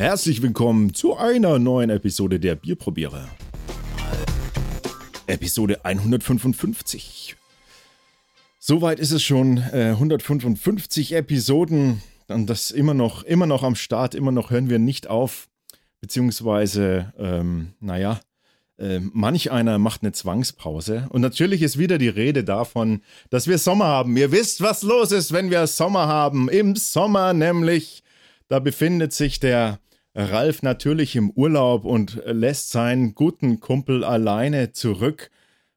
Herzlich willkommen zu einer neuen Episode der Bierprobierer. Episode 155. Soweit ist es schon. Äh, 155 Episoden. Und das immer noch, immer noch am Start, immer noch hören wir nicht auf. Beziehungsweise, ähm, naja, äh, manch einer macht eine Zwangspause. Und natürlich ist wieder die Rede davon, dass wir Sommer haben. Ihr wisst, was los ist, wenn wir Sommer haben. Im Sommer nämlich, da befindet sich der Ralf natürlich im Urlaub und lässt seinen guten Kumpel alleine zurück.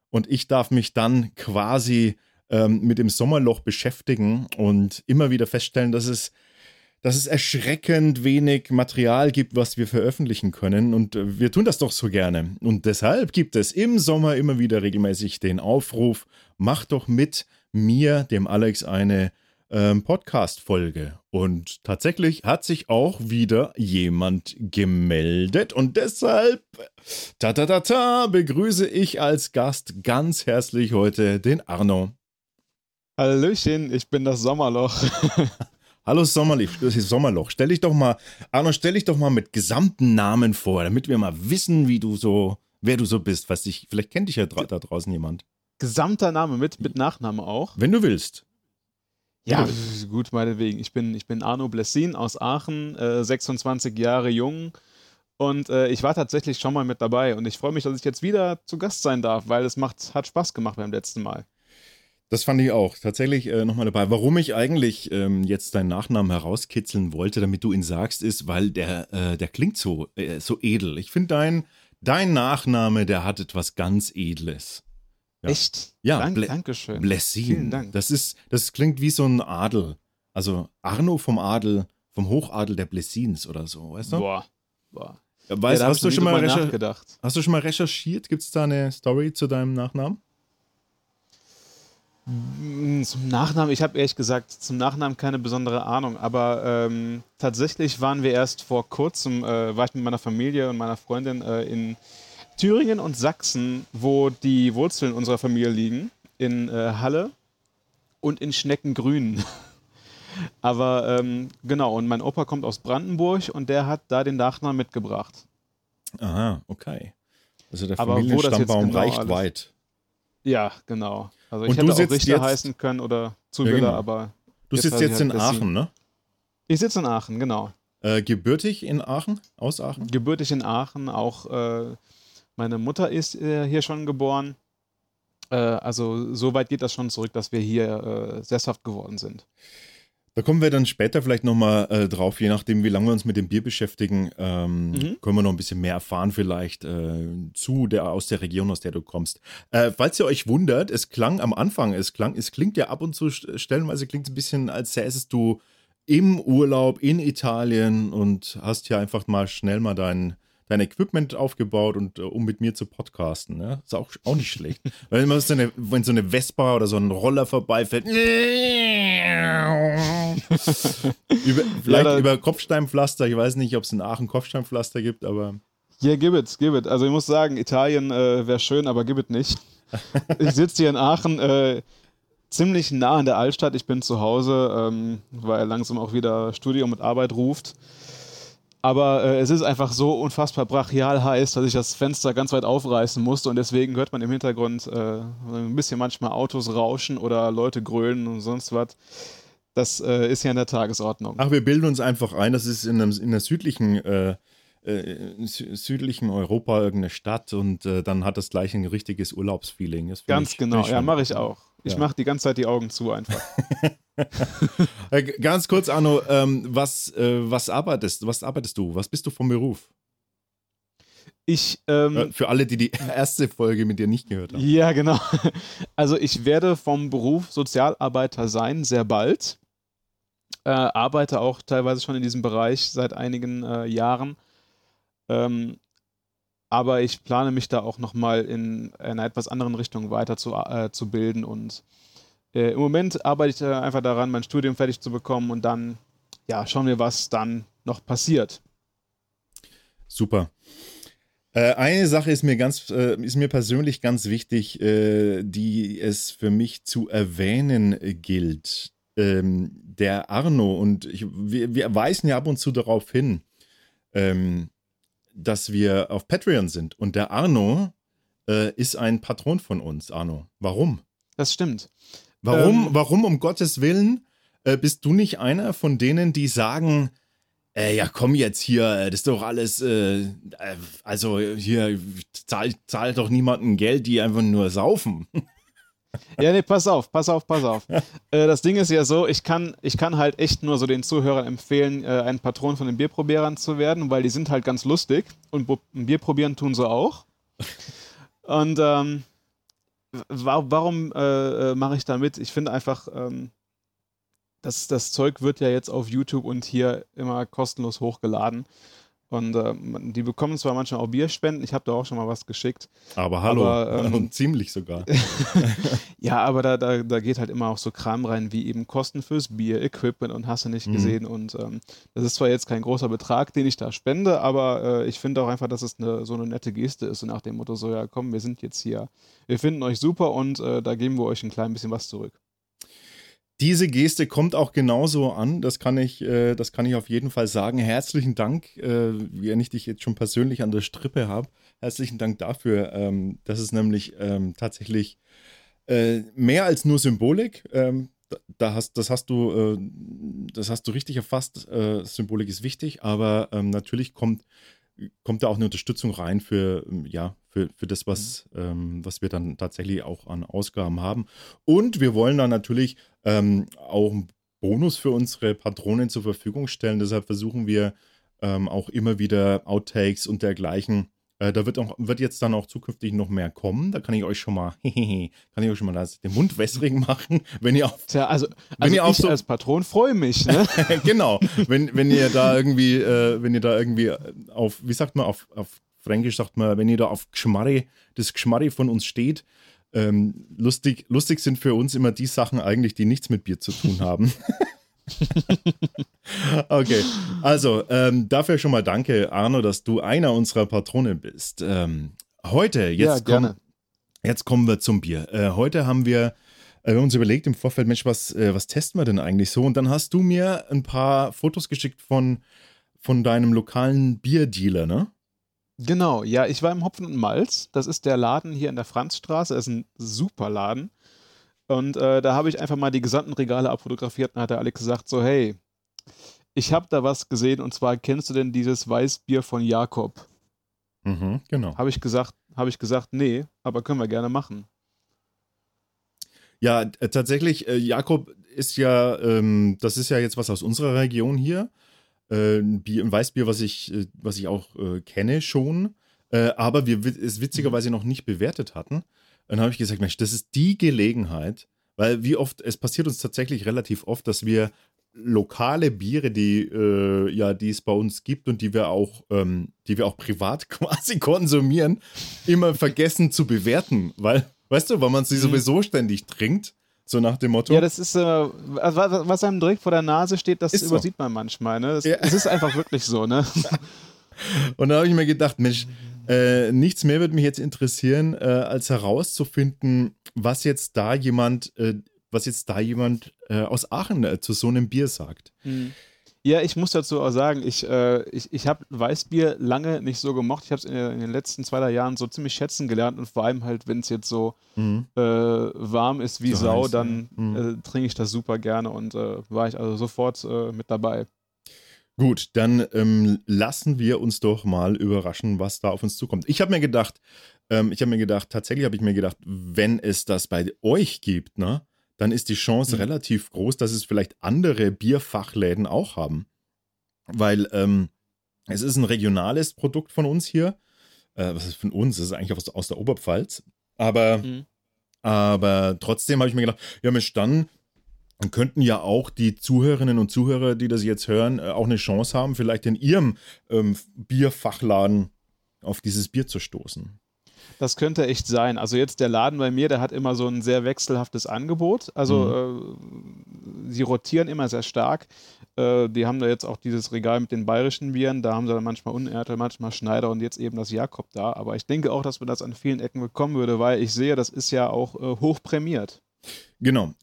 Und ich darf mich dann quasi ähm, mit dem Sommerloch beschäftigen und immer wieder feststellen, dass es dass es erschreckend wenig Material gibt, was wir veröffentlichen können. Und äh, wir tun das doch so gerne. Und deshalb gibt es im Sommer immer wieder regelmäßig den Aufruf, mach doch mit mir, dem Alex, eine ähm, Podcast-Folge. Und tatsächlich hat sich auch wieder jemand gemeldet. Und deshalb, ta ta ta ta, begrüße ich als Gast ganz herzlich heute den Arno. Hallöchen, ich bin das Sommerloch. Hallo Sommerloch, das ist Sommerloch. Stell dich doch mal, Arno, stell dich doch mal mit gesamten Namen vor, damit wir mal wissen, wie du so, wer du so bist. Was ich, vielleicht kennt dich ja da draußen jemand. Gesamter Name mit, mit Nachname auch? Wenn du willst. Ja, gut, meinetwegen. Ich bin, ich bin Arno Blessin aus Aachen, äh, 26 Jahre jung. Und äh, ich war tatsächlich schon mal mit dabei und ich freue mich, dass ich jetzt wieder zu Gast sein darf, weil es macht, hat Spaß gemacht beim letzten Mal. Das fand ich auch tatsächlich äh, nochmal dabei. Warum ich eigentlich ähm, jetzt deinen Nachnamen herauskitzeln wollte, damit du ihn sagst, ist, weil der, äh, der klingt so, äh, so edel. Ich finde dein, dein Nachname, der hat etwas ganz Edles. Ja. Echt? Ja, Dank, Ble Dankeschön. Blessin. Vielen Dank. Das, ist, das klingt wie so ein Adel. Also Arno vom Adel, vom Hochadel der Blessins oder so, weißt du? Boah. Boah. Ja, weißt, ja, hast, du schon mal nachgedacht. hast du schon mal recherchiert? Gibt es da eine Story zu deinem Nachnamen? Mm, zum Nachnamen, ich habe ehrlich gesagt zum Nachnamen keine besondere Ahnung, aber ähm, tatsächlich waren wir erst vor kurzem, äh, war ich mit meiner Familie und meiner Freundin äh, in Thüringen und Sachsen, wo die Wurzeln unserer Familie liegen, in äh, Halle und in Schneckengrün. aber ähm, genau, und mein Opa kommt aus Brandenburg und der hat da den Nachnamen mitgebracht. Aha, okay. Also der Aber Familienstammbaum genau reicht alles- weit. Ja, genau. Also ich Und du hätte auch sitzt Richter jetzt- heißen können oder Ja, Zuwiller, genau. aber Du sitzt jetzt halt in. Aachen, ne? ich sitze in Aachen, genau. Äh, gebürtig in Aachen? Aus Aachen? gebürtig in Aachen. Auch äh, meine Mutter ist äh, hier schon geboren. Äh, also so weit geht das schon zurück, dass wir hier äh, sesshaft geworden sind. Da kommen wir dann später vielleicht nochmal äh, drauf, je nachdem, wie lange wir uns mit dem Bier beschäftigen, ähm, Mhm. können wir noch ein bisschen mehr erfahren vielleicht äh, zu der aus der Region, aus der du kommst. Äh, falls ihr euch wundert, es klang am Anfang, es klang, es klingt ja ab und zu st- stellenweise klingt es ein bisschen, als säßest du im Urlaub in Italien und hast hier einfach mal schnell mal dein dein Equipment aufgebaut und äh, um mit mir zu podcasten. Ne? Ist auch, auch nicht schlecht. Weil immer so eine, wenn so eine Vespa oder so ein Roller vorbeifährt. über, vielleicht da- über Kopfsteinpflaster. Ich weiß nicht, ob es in Aachen Kopfsteinpflaster gibt, aber Ja, gib it, gib it. Also ich muss sagen, Italien äh, wäre schön, aber gib it nicht. ich sitze hier in Aachen, äh, ziemlich nah an der Altstadt. Ich bin zu Hause, ähm, weil langsam auch wieder Studium und Arbeit ruft. Aber äh, es ist einfach so unfassbar brachial heiß, dass ich das Fenster ganz weit aufreißen musste und deswegen hört man im Hintergrund äh, ein bisschen manchmal Autos rauschen oder Leute grölen und sonst was. Das äh, ist ja in der Tagesordnung. ach, wir bilden uns einfach ein, das ist in, einem, in der südlichen, äh, äh, sü- südlichen Europa irgendeine Stadt und äh, dann hat das gleich ein richtiges Urlaubsfeeling. Das Ganz ich- genau, ja, mache ich auch. Ich Ja. mache die ganze Zeit die Augen zu einfach. Äh, Ganz kurz, Arno, ähm, was, äh, was arbeitest, was arbeitest du? Was bist du vom Beruf? Ich, ähm, Äh, für alle, die die erste Folge mit dir nicht gehört haben. ja, genau. Also ich werde vom Beruf Sozialarbeiter sein, sehr bald. Äh, arbeite auch teilweise schon in diesem Bereich seit einigen äh, Jahren. Ähm, aber ich plane mich da auch nochmal in einer etwas anderen Richtung weiter zu, äh, zu bilden. Und äh, im Moment arbeite ich einfach daran, mein Studium fertig zu bekommen und dann, ja, schauen wir, was dann noch passiert. Super. Äh, eine Sache ist mir ganz, äh, ist mir persönlich ganz wichtig, äh, die es für mich zu erwähnen äh, gilt. Ähm, der Arno und ich, wir, wir weisen ja ab und zu darauf hin, ähm, dass wir auf Patreon sind. Und der Arno äh, ist ein Patron von uns, Arno. Warum? Das stimmt. Warum, ähm, warum um Gottes Willen äh, bist du nicht einer von denen, die sagen, äh, ja komm jetzt hier, äh, das ist doch alles, äh, äh, also hier zahlt zahl doch niemanden Geld, die einfach nur saufen. Ja, nee, pass auf, pass auf, pass auf. äh, das Ding ist ja so, ich kann, ich kann halt echt nur so den Zuhörern empfehlen, äh, ein Patron von den Bierprobierern zu werden, weil die sind halt ganz lustig und Bier probieren tun sie auch. Und ähm, warum äh, mache ich da mit? Ich finde einfach, ähm, das, das Zeug wird ja jetzt auf YouTube und hier immer kostenlos hochgeladen. Und äh, die bekommen zwar manchmal auch Bierspenden, ich habe da auch schon mal was geschickt. Aber hallo, aber, ähm, ziemlich sogar. ja, aber da, da, da geht halt immer auch so Kram rein, wie eben Kosten fürs Bier, Equipment und hast du nicht mhm. gesehen. Und ähm, das ist zwar jetzt kein großer Betrag, den ich da spende, aber äh, ich finde auch einfach, dass es eine, so eine nette Geste ist, so nach dem Motto, so ja komm, wir sind jetzt hier, wir finden euch super und äh, da geben wir euch ein klein bisschen was zurück diese Geste kommt auch genauso an. Das kann ich, äh, das kann ich auf jeden Fall sagen. Herzlichen Dank, äh, wenn ich dich jetzt schon persönlich an der Strippe habe. Herzlichen Dank dafür. Ähm, das ist nämlich ähm, tatsächlich äh, mehr als nur Symbolik. Ähm, da hast, das hast du, äh, das hast du richtig erfasst. Äh, Symbolik ist wichtig, aber ähm, natürlich kommt kommt da auch eine Unterstützung rein für, ja, für, für das, was, mhm. ähm, was wir dann tatsächlich auch an Ausgaben haben. Und wir wollen dann natürlich ähm, auch einen Bonus für unsere Patronen zur Verfügung stellen. Deshalb versuchen wir ähm, auch immer wieder Outtakes und dergleichen äh, da wird, auch, wird jetzt dann auch zukünftig noch mehr kommen. Da kann ich euch schon mal, kann ich euch schon mal das, den Mund wässrig machen, wenn ihr auf. Tja, also, wenn ihr ich so, als Patron freue mich, ne? genau. Wenn, wenn ihr da irgendwie, äh, wenn ihr da irgendwie auf, wie sagt man, auf, auf Fränkisch sagt man, wenn ihr da auf Geschmarri, das Geschmarri von uns steht, ähm, lustig, lustig sind für uns immer die Sachen eigentlich, die nichts mit Bier zu tun haben. okay, also ähm, dafür schon mal danke, Arno, dass du einer unserer Patronen bist. Ähm, heute, jetzt, ja, komm, jetzt kommen wir zum Bier. Äh, heute haben wir, äh, wir haben uns überlegt im Vorfeld, Mensch, was, äh, was testen wir denn eigentlich so? Und dann hast du mir ein paar Fotos geschickt von, von deinem lokalen Bierdealer, ne? Genau, ja, ich war im Hopfen und Malz. Das ist der Laden hier in der Franzstraße. Das ist ein super Laden. Und äh, da habe ich einfach mal die gesamten Regale abfotografiert und hat der Alex gesagt: So, hey, ich habe da was gesehen und zwar kennst du denn dieses Weißbier von Jakob? Mhm, genau. Habe ich gesagt, habe ich gesagt, nee, aber können wir gerne machen. Ja, äh, tatsächlich, äh, Jakob ist ja, ähm, das ist ja jetzt was aus unserer Region hier. Äh, ein, Bier, ein Weißbier, was ich, äh, was ich auch äh, kenne schon, äh, aber wir es witzigerweise noch nicht bewertet hatten dann habe ich gesagt, Mensch, das ist die Gelegenheit, weil wie oft, es passiert uns tatsächlich relativ oft, dass wir lokale Biere, die äh, ja, die es bei uns gibt und die wir auch, ähm, die wir auch privat quasi konsumieren, immer vergessen zu bewerten, weil, weißt du, weil man sie mhm. sowieso ständig trinkt. So nach dem Motto. Ja, das ist, äh, was, was einem direkt vor der Nase steht, das ist übersieht so. man manchmal. Ne? Es, ja. ist einfach wirklich so, ne? Und da habe ich mir gedacht, Mensch, äh, nichts mehr würde mich jetzt interessieren, äh, als herauszufinden, was jetzt da jemand, äh, was jetzt da jemand äh, aus Aachen äh, zu so einem Bier sagt. Hm. Ja, ich muss dazu auch sagen, ich, äh, ich, ich habe Weißbier lange nicht so gemocht. Ich habe es in, in, den letzten zwei, drei Jahren so ziemlich schätzen gelernt und vor allem halt, wenn es jetzt so mhm. warm ist wie so Sau, heiß, dann mhm. trinke ich das super gerne und war ich also sofort mit dabei. Gut, dann ähm, lassen wir uns doch mal überraschen, was da auf uns zukommt. Ich habe mir gedacht, ähm, ich habe mir gedacht, tatsächlich habe ich mir gedacht, wenn es das bei euch gibt, ne, dann ist die Chance mhm. relativ groß, dass es vielleicht andere Bierfachläden auch haben. Weil ähm, es ist ein regionales Produkt von uns hier. Äh, was ist von uns? Das ist eigentlich aus, aus der Oberpfalz. Aber, mhm. aber trotzdem habe ich mir gedacht, ja Mensch, dann dann könnten ja auch die Zuhörerinnen und Zuhörer, die das jetzt hören, äh, auch eine Chance haben, vielleicht in ihrem ähm, Bierfachladen auf dieses Bier zu stoßen. Das könnte echt sein. Also jetzt der Laden bei mir, der hat immer so ein sehr wechselhaftes Angebot. Also mhm. äh, sie rotieren immer sehr stark. Äh, die haben da jetzt auch dieses Regal mit den bayerischen Bieren. Da haben sie dann manchmal Unertel, manchmal Schneider und jetzt eben das Jakob da. Aber ich denke auch, dass man das an vielen Ecken bekommen würde, weil ich sehe, das ist ja auch äh, hoch prämiert. Genau.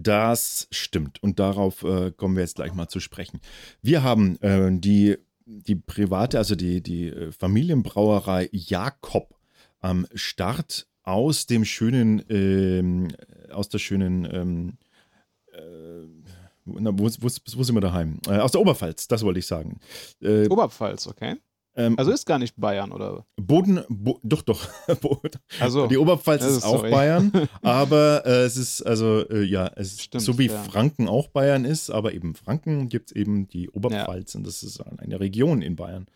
Das stimmt. Und darauf äh, kommen wir jetzt gleich mal zu sprechen. Wir haben äh, die die private, also die, die äh, Familienbrauerei Jakob am Start aus dem schönen, ähm, aus der schönen, ähm, äh, na, wo, wo, wo, sind wir daheim? Äh, aus der Oberpfalz, das wollte ich sagen. Äh, Oberpfalz, okay. Ähm, also ist gar nicht Bayern, oder? Boden, Bo doch, doch. also, die Oberpfalz ist, ist auch Bayern, aber äh, es ist, also, äh, ja, es ist Stimmt, so wie ja. Franken auch Bayern ist, aber eben Franken gibt es eben die Oberpfalz ja. und das ist eine Region in Bayern.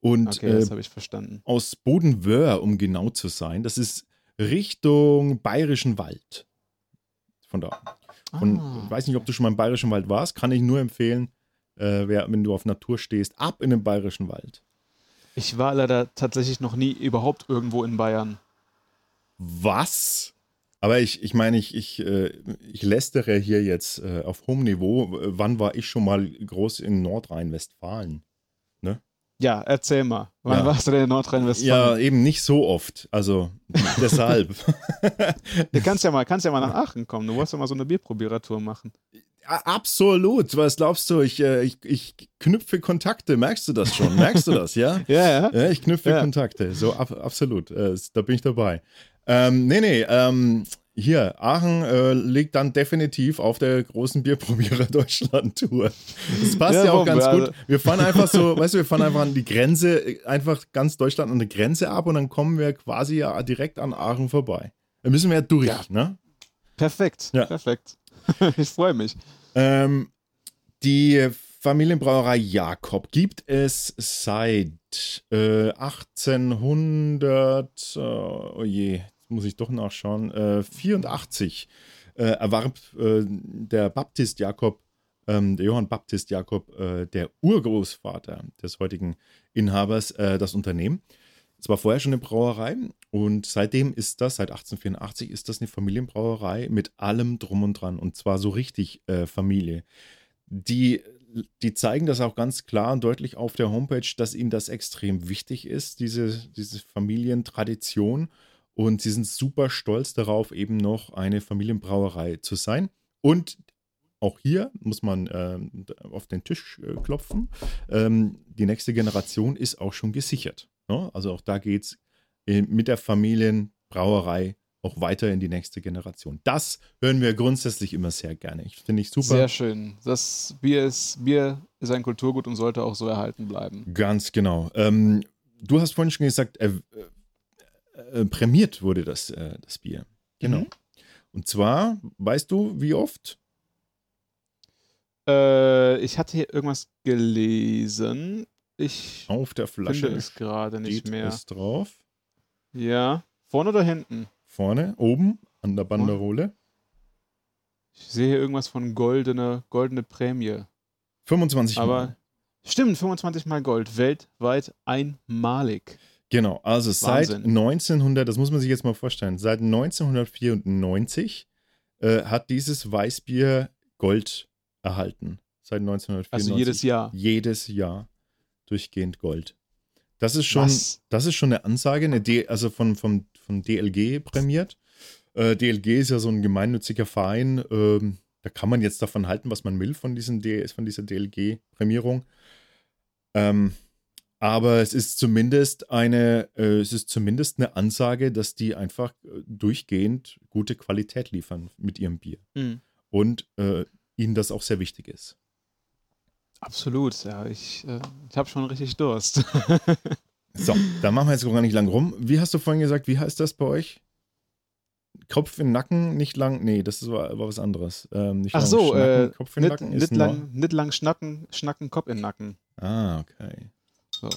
Und okay, das äh, habe ich verstanden. Aus Bodenwöhr, um genau zu sein, das ist Richtung Bayerischen Wald. Von da. Und ah. ich weiß nicht, ob du schon mal im Bayerischen Wald warst, kann ich nur empfehlen, äh, wenn du auf Natur stehst, ab in den Bayerischen Wald. Ich war leider tatsächlich noch nie überhaupt irgendwo in Bayern. Was? Aber ich, ich meine, ich, ich, äh, ich lästere hier jetzt äh, auf hohem Niveau. Wann war ich schon mal groß in Nordrhein-Westfalen? Ne? Ja, erzähl mal. Wann ja. warst du denn in Nordrhein-Westfalen? Ja, eben nicht so oft. Also deshalb. du kannst ja, mal, kannst ja mal nach Aachen kommen. Du musst ja mal so eine Bierprobieratour machen. Absolut. Was glaubst du? Ich, äh, ich, ich knüpfe Kontakte. Merkst du das schon? Merkst du das, ja? ja, ja. ja ich knüpfe ja. Kontakte. So, ab, absolut. Äh, da bin ich dabei. Ähm, nee, nee. Ähm, hier, Aachen äh, liegt dann definitiv auf der großen Bierprobierer Deutschland-Tour. Das passt ja, ja auch ganz gut. Also wir fahren einfach so, weißt du, wir fahren einfach an die Grenze, einfach ganz Deutschland an der Grenze ab und dann kommen wir quasi ja direkt an Aachen vorbei. Da müssen wir ja durch, ja. ne? Perfekt, ja. perfekt. ich freue mich. Ähm, die Familienbrauerei Jakob gibt es seit äh, 1800, äh, oh je, jetzt muss ich doch nachschauen, äh, 84 äh, erwarb äh, der Baptist Jakob, ähm, der Johann Baptist Jakob, äh, der Urgroßvater des heutigen Inhabers, das Unternehmen. Es war vorher schon eine Brauerei und seitdem ist das, seit 1884 ist das eine Familienbrauerei mit allem drum und dran und zwar so richtig äh, Familie. Die, die zeigen das auch ganz klar und deutlich auf der Homepage, dass ihnen das extrem wichtig ist, diese, diese Familientradition und sie sind super stolz darauf, eben noch eine Familienbrauerei zu sein. Und auch hier muss man äh, auf den Tisch äh, klopfen. Ähm, die nächste Generation ist auch schon gesichert. Ne? Also auch da geht es äh, mit der Familienbrauerei auch weiter in die nächste Generation. Das hören wir grundsätzlich immer sehr gerne. Ich finde ich super. Sehr schön. Das Bier ist, Bier ist ein Kulturgut und sollte auch so erhalten bleiben. Ganz genau. Ähm, du hast vorhin schon gesagt, äh, äh, prämiert wurde das, äh, das Bier. Genau. Mhm. Und zwar, weißt du, wie oft? Äh, ich hatte hier irgendwas gelesen. Ich Auf der Flasche finde es gerade nicht mehr. Ist drauf. Ja. Vorne oder hinten? Vorne, oben, an der Banderole. Ich sehe hier irgendwas von goldene, goldene Prämie. 25 Aber Mal. Stimmt, 25 Mal Gold. Weltweit einmalig. Genau, also Wahnsinn. seit 1900, das muss man sich jetzt mal vorstellen, seit 1994 äh, hat dieses Weißbier Gold erhalten. Seit 1994. Also jedes Jahr. Jedes Jahr durchgehend Gold. Das ist schon, das ist schon eine Ansage, eine D, also von, von, von DLG prämiert. Äh, DLG ist ja so ein gemeinnütziger Verein. Ähm, da kann man jetzt davon halten, was man will von, diesen D, von dieser DLG-Prämierung. Ähm, aber es ist zumindest eine, äh, es ist zumindest eine Ansage, dass die einfach äh, durchgehend gute Qualität liefern mit ihrem Bier. Mhm. Und äh, ihnen das auch sehr wichtig ist. Absolut, ja. Ich, äh, ich habe schon richtig Durst. so, dann machen wir jetzt gar nicht lang rum. Wie hast du vorhin gesagt, wie heißt das bei euch? Kopf in Nacken, nicht lang. Nee, das war, war was anderes. Ähm, Ach so, äh, Kopf in nicht, Nacken nicht, lang, nicht lang schnacken, schnacken, Kopf in Nacken. Ah, okay. So.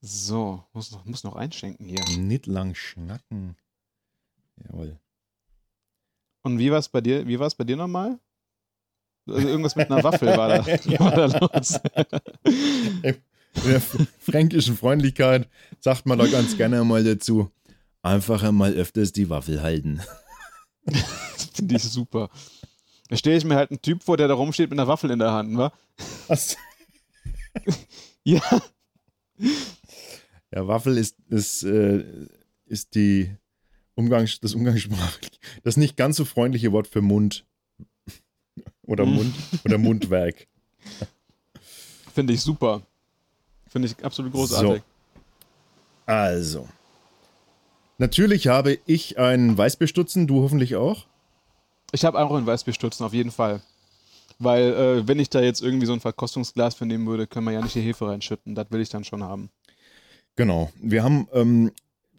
So, muss noch, muss noch einschenken hier. Nicht lang schnacken. Jawohl. Und wie war es bei dir? Wie war es bei dir nochmal? Also irgendwas mit einer Waffel war da, war da los. In der fränkischen Freundlichkeit sagt man doch ganz gerne mal dazu, einfach einmal öfters die Waffel halten. Das Finde ich super. Da stelle ich mir halt einen Typ vor, der da rumsteht mit einer Waffel in der Hand, wa? Was? ja. Ja, Waffel ist, ist, äh, ist die Umgangs-, das Umgangssprachliche, das nicht ganz so freundliche Wort für Mund. Oder Mund oder Mundwerk. Finde ich super. Finde ich absolut großartig. So. Also. Natürlich habe ich einen Weißbierstutzen, du hoffentlich auch. Ich habe auch einen Weißbierstutzen, auf jeden Fall. Weil, äh, wenn ich da jetzt irgendwie so ein Verkostungsglas für nehmen würde, können wir ja nicht die Hefe reinschütten. Das will ich dann schon haben. Genau. Wir haben, ähm,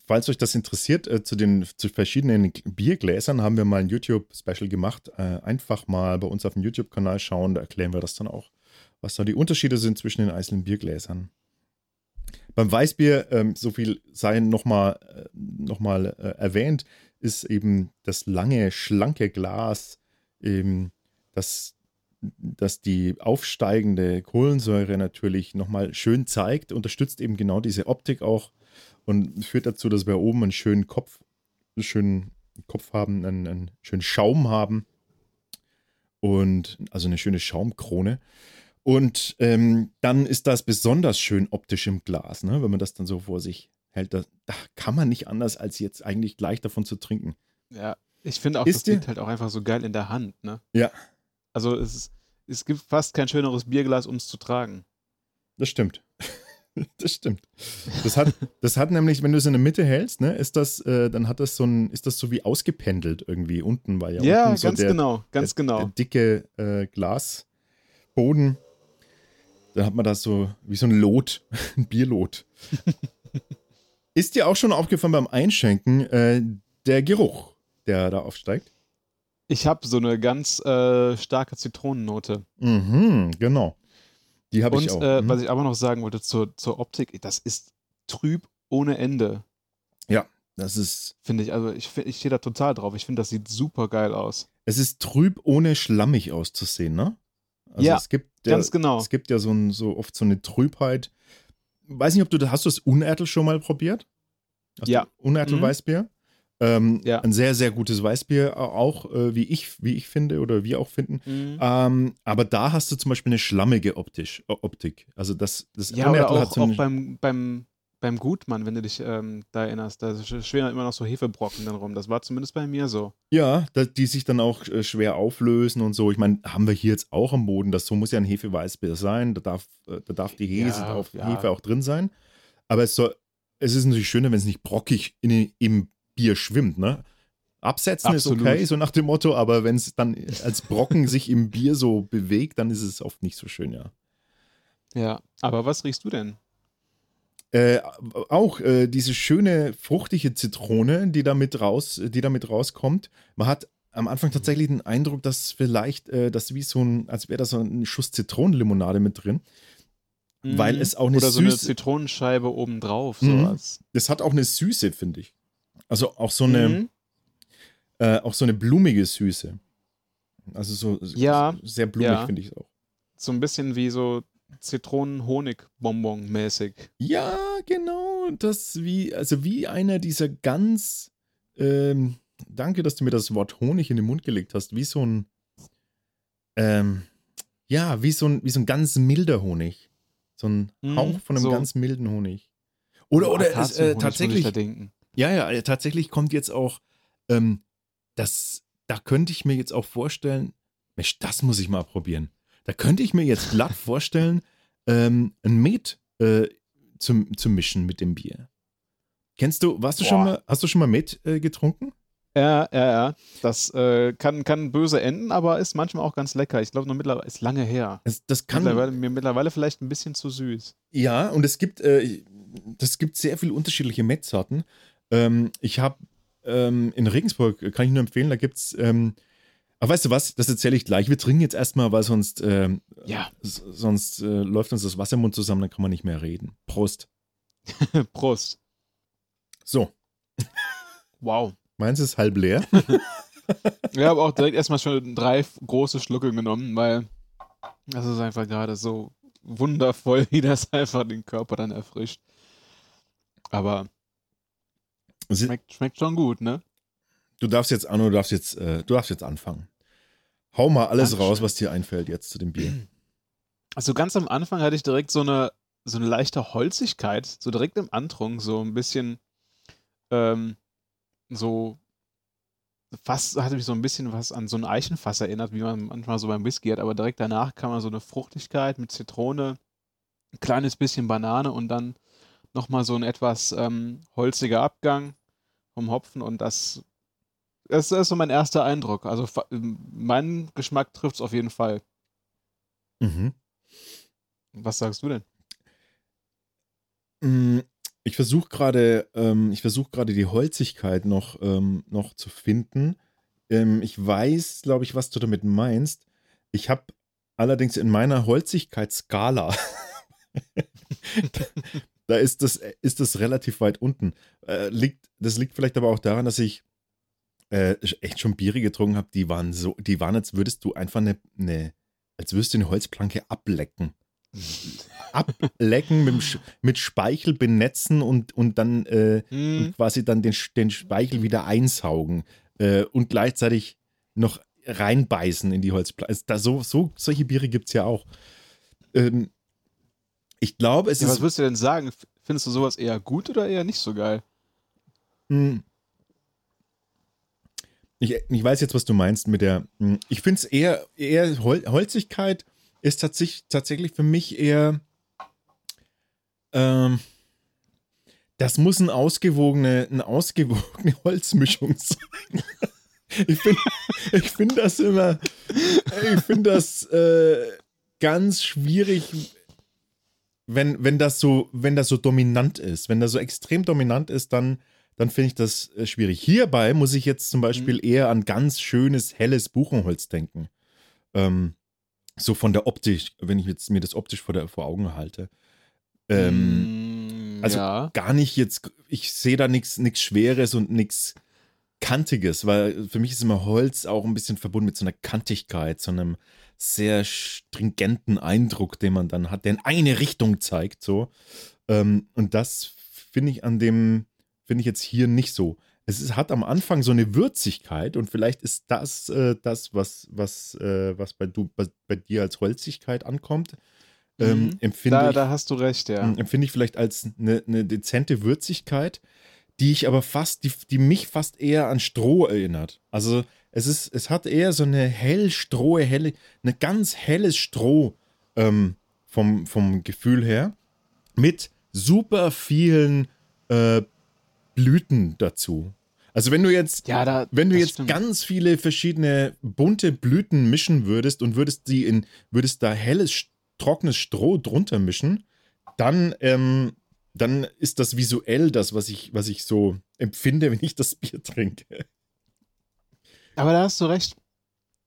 falls euch das interessiert, äh, zu den zu verschiedenen Biergläsern haben wir mal ein YouTube-Special gemacht. Äh, einfach mal bei uns auf dem YouTube-Kanal schauen, da erklären wir das dann auch, was da die Unterschiede sind zwischen den einzelnen Biergläsern. Beim Weißbier, ähm, so viel sei nochmal äh, noch mal, äh, erwähnt, ist eben das lange, schlanke Glas, eben das, das die aufsteigende Kohlensäure natürlich nochmal schön zeigt, unterstützt eben genau diese Optik auch und führt dazu, dass wir oben einen schönen Kopf, einen schönen Kopf haben, einen, einen schönen Schaum haben und also eine schöne Schaumkrone. Und ähm, dann ist das besonders schön optisch im Glas, ne? wenn man das dann so vor sich hält. Da, da kann man nicht anders, als jetzt eigentlich gleich davon zu trinken. Ja, ich finde auch, Ist das dir- liegt halt auch einfach so geil in der Hand, ne? Ja, Also es, ist, es gibt fast kein schöneres Bierglas, um es zu tragen. das stimmt. das stimmt. Das hat, das hat nämlich, wenn du es in der Mitte hältst, ne, ist das, äh, dann hat das so ein, ist das so wie ausgependelt irgendwie unten, weil ja, Ja, unten so ganz der, genau, ganz der, genau. der dicke äh, Glasboden. Da hat man das so wie so ein Lot, ein Bierlot. ist dir auch schon aufgefallen beim Einschenken äh, der Geruch, der da aufsteigt? Ich habe so eine ganz äh, starke Zitronennote. Mhm, genau. Die habe Und ich auch. äh, Mhm. was ich aber noch sagen wollte zur, zur Optik, das ist trüb ohne Ende, das ist, finde ich. Also ich, ich stehe da total drauf. Ich finde, das sieht super geil aus. es ist trüb, ohne schlammig auszusehen, ne? Also Ja, es gibt ja, Ganz genau. Es gibt ja so, ein, so oft so eine Trübheit. Weiß nicht, ob du das, hast du das Unertel schon mal probiert? Hast Ja. Unertel Mhm. Weißbier? Ähm, Ja. Ein sehr, sehr gutes Weißbier, auch äh, wie, ich, wie ich finde oder wir auch finden. Mhm. Ähm, aber da hast du zum Beispiel eine schlammige Optisch, äh, Optik. Also das, das Ja, oder auch, hat so auch beim, beim, beim Gutmann, wenn du dich ähm, da erinnerst, da schweren immer noch so Hefebrocken dann rum. Das war zumindest bei mir so. Ja, die sich dann auch äh, schwer auflösen und so. Ich meine, haben wir hier jetzt auch am Boden, das so muss ja ein Hefeweißbier sein. Da darf, äh, da darf die Hefe, Ja, auf ja. Hefe auch drin sein. Aber es, soll, es ist natürlich schöner, wenn es nicht brockig in, im Bier schwimmt, ne? Absetzen Absolut. ist okay, so nach dem Motto, aber wenn es dann als Brocken sich im Bier so bewegt, dann ist es oft nicht so schön, ja. Ja. Aber was riechst du denn? Äh, auch äh, diese schöne fruchtige Zitrone, die damit raus, die damit rauskommt. Man hat am Anfang tatsächlich den Eindruck, dass vielleicht äh, das wie so ein, als wäre da so ein Schuss Zitronenlimonade mit drin. Weil Mhm. es auch eine Oder so eine Zitronenscheibe obendrauf. Mhm. als, Das hat auch eine Süße, finde ich. Also auch so eine, Mhm. äh, auch so eine blumige Süße. Also so Ja, sehr blumig ja. finde ich es auch. So ein bisschen wie so Zitronen-Honig-Bonbon-mäßig. Ja, genau. Das wie, also wie einer dieser ganz, ähm, danke, dass du mir das Wort Honig in den Mund gelegt hast, wie so ein, ähm, ja, wie so ein, wie so ein ganz milder Honig. So ein Mhm, Hauch von einem so. ganz milden Honig. Oder, oder es, Akazienhonig, äh, tatsächlich. Ja, ja, äh, tatsächlich kommt jetzt auch, ähm, das, da könnte ich mir jetzt auch vorstellen, Mensch, das muss ich mal probieren. Da könnte ich mir jetzt glatt vorstellen, ähm, ein Met äh, zu, zu mischen mit dem Bier. Kennst du, warst du schon Boah. mal, hast du schon mal Met äh, getrunken? Ja, ja, ja. Das äh, kann, kann böse enden, aber ist manchmal auch ganz lecker. Ich glaube, noch mittlerweile ist lange her. Das, das kann, Mittlerweile, mir mittlerweile vielleicht ein bisschen zu süß. Ja, und es gibt, äh, das gibt sehr viele unterschiedliche Met-Sorten. Ähm, ich habe ähm, in Regensburg, äh, kann ich nur empfehlen, da gibt es, ähm, aber weißt du was, das erzähle ich gleich. Wir trinken jetzt erstmal, weil sonst, ähm, Ja. sonst äh, läuft uns das Wasser im Mund zusammen, dann kann man nicht mehr reden. Prost. Prost. So, Wow. meins ist halb leer. Ich habe auch direkt erstmal schon drei große Schlucke genommen, weil das ist einfach gerade so wundervoll, wie das einfach den Körper dann erfrischt. Aber schmeckt, schmeckt schon gut, ne? Du darfst jetzt an, du darfst jetzt, äh, du darfst jetzt anfangen. Hau mal alles Dankeschön. raus, was dir einfällt jetzt zu dem Bier. Also ganz am Anfang hatte ich direkt so eine, so eine leichte Holzigkeit, so direkt im Antrunk, so ein bisschen ähm, so fast hatte mich so ein bisschen was an so ein Eichenfass erinnert, wie man manchmal so beim Whisky hat, aber direkt danach kam man so eine Fruchtigkeit mit Zitrone, ein kleines bisschen Banane und dann nochmal so ein etwas ähm, holziger Abgang vom Hopfen und das, das ist so mein erster Eindruck. Also meinen Geschmack trifft es auf jeden Fall. Mhm. Was sagst du denn? Mm, ich versuche gerade, ähm, ich versuche gerade die Holzigkeit noch, ähm, noch zu finden. Ähm, ich weiß, glaube ich, was du damit meinst. Ich habe allerdings in meiner Holzigkeitsskala, da, ist das, ist das relativ weit unten. Äh, liegt, das liegt vielleicht aber auch daran, dass ich äh, echt schon Biere getrunken habe, die waren so, die waren, als würdest du einfach eine, eine als würdest du eine Holzplanke ablecken ablecken, mit, mit, Speichel benetzen und, und dann äh, hm. und quasi dann den, den Speichel wieder einsaugen äh, und gleichzeitig noch reinbeißen in die Holzplatte. Also da so, so, solche Biere gibt es ja auch. Ähm, ich glaube, es ja, ist. Was würdest du denn sagen? Findest du sowas eher gut oder eher nicht so geil? Hm. Ich, ich weiß jetzt, was du meinst mit der. Hm, ich finde es eher, eher Hol Holzigkeit ist tatsächlich, tatsächlich für mich eher. Ähm, das muss eine ausgewogene, eine ausgewogene Holzmischung sein. ich finde ich find das immer. Ich finde das äh, ganz schwierig, wenn, wenn, das so, wenn das so dominant ist. Wenn das so extrem dominant ist, dann, dann finde ich das äh, schwierig. Hierbei muss ich jetzt zum Beispiel mhm. eher an ganz schönes, helles Buchenholz denken. Ähm, so von der Optik, wenn ich jetzt mir das optisch vor, der, vor Augen halte. Ähm, mm, also ja. gar nicht jetzt, ich sehe da nichts Schweres und nichts Kantiges, weil für mich ist immer Holz auch ein bisschen verbunden mit so einer Kantigkeit, so einem sehr stringenten Eindruck, den man dann hat, der in eine Richtung zeigt, so. Ähm, und das finde ich an dem, finde ich jetzt hier nicht so es ist, hat am Anfang so eine Würzigkeit und vielleicht ist das äh, das, was, was, äh, was bei, du, bei, bei, dir als Holzigkeit ankommt. Ähm, mhm. empfinde da, ich, da hast du recht, ja. Hm, empfinde ich vielleicht als eine, eine dezente Würzigkeit, die ich aber fast, die, die mich fast eher an Stroh erinnert. Also es ist, es hat eher so eine hellstrohe, helle, eine ganz helles Stroh ähm, vom, vom Gefühl her mit super vielen äh, Blüten dazu. Also wenn du jetzt, ja, da, wenn du jetzt ganz viele verschiedene bunte Blüten mischen würdest und würdest die in, würdest da helles, trockenes Stroh drunter mischen, dann, ähm, dann ist das visuell das, was ich, was ich so empfinde, wenn ich das Bier trinke. Aber da hast du recht.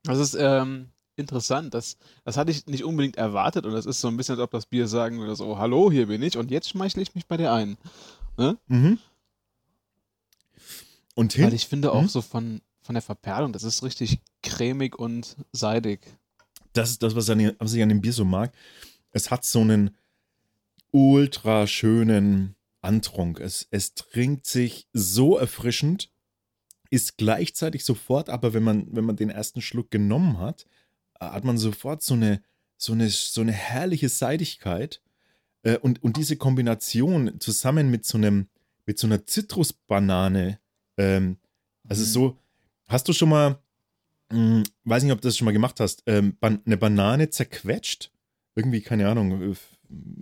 Das ist ähm, interessant. Das, das hatte ich nicht unbedingt erwartet und das ist so ein bisschen, als ob das Bier sagen würde: so, hallo, hier bin ich und jetzt schmeichle ich mich bei dir ein. Ne? Mhm. Und hin Weil ich finde auch hm? so von, von der Verperlung, das ist richtig cremig und seidig. Das ist das, was, was ich an dem Bier so mag. Es hat so einen ultra schönen Antrunk. Es, es trinkt sich so erfrischend, ist gleichzeitig sofort, aber wenn man, wenn man den ersten Schluck genommen hat, hat man sofort so eine, so eine, so eine herrliche Seidigkeit. Äh, und, und diese Kombination zusammen mit so einem, mit so einer Zitrusbanane, ähm, also mhm. so, hast du schon mal, mh, hm, weiß nicht, ob du das schon mal gemacht hast, ähm, ban eine Banane zerquetscht? Irgendwie, keine Ahnung, äh,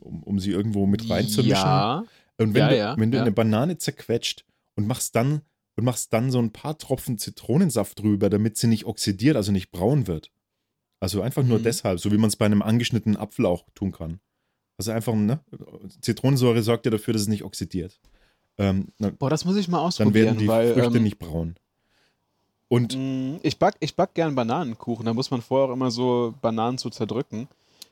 um, um sie irgendwo mit reinzumischen. Ja. Und wenn ja, du, ja, wenn du eine Banane zerquetscht und machst dann und machst dann so ein paar Tropfen Zitronensaft drüber, damit sie nicht oxidiert, also nicht braun wird. Also einfach nur mhm. deshalb, so wie man es bei einem angeschnittenen Apfel auch tun kann. Also einfach, ne? Zitronensäure sorgt ja dafür, dass es nicht oxidiert. Ähm, dann, Boah, das muss ich mal ausprobieren. Dann werden die weil, Früchte ähm, nicht braun. Und mm, ich back, ich back gern Bananenkuchen. Da muss man vorher auch immer so Bananen zu zerdrücken.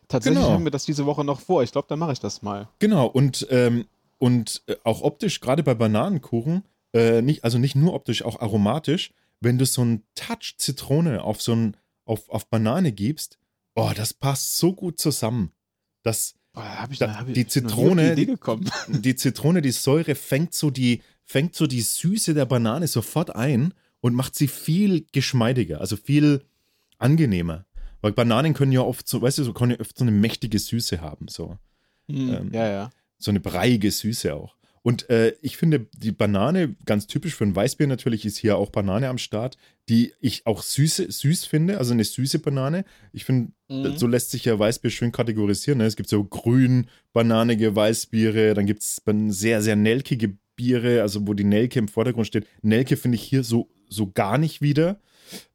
Tatsächlich genau. haben wir das diese Woche noch vor. Ich glaube, dann mache ich das mal. Genau, und, ähm, und äh, auch optisch, gerade bei Bananenkuchen, äh, nicht, also nicht nur optisch, auch aromatisch, wenn du so einen Touch Zitrone auf so ein, auf, auf Banane gibst, oh, das passt so gut zusammen. Das, Boah, ich, da, die Zitrone, die, die, Zitrone, die Säure fängt so die, fängt so die Süße der Banane sofort ein und macht sie viel geschmeidiger, also viel angenehmer. Weil Bananen können ja oft so, weißt du, so können ja oft so eine mächtige Süße haben, so. Mhm, ähm, ja, ja. So eine breiige Süße auch. Und äh, ich finde, die Banane, ganz typisch für ein Weißbier natürlich, ist hier auch Banane am Start, die ich auch süße, süß finde, also eine süße Banane. Ich finde, mhm. so lässt sich ja Weißbier schön kategorisieren. Ne? Es gibt so grün, bananige Weißbiere, dann gibt es sehr, sehr nelkige Biere, also wo die Nelke im Vordergrund steht. Nelke finde ich hier so, so gar nicht wieder.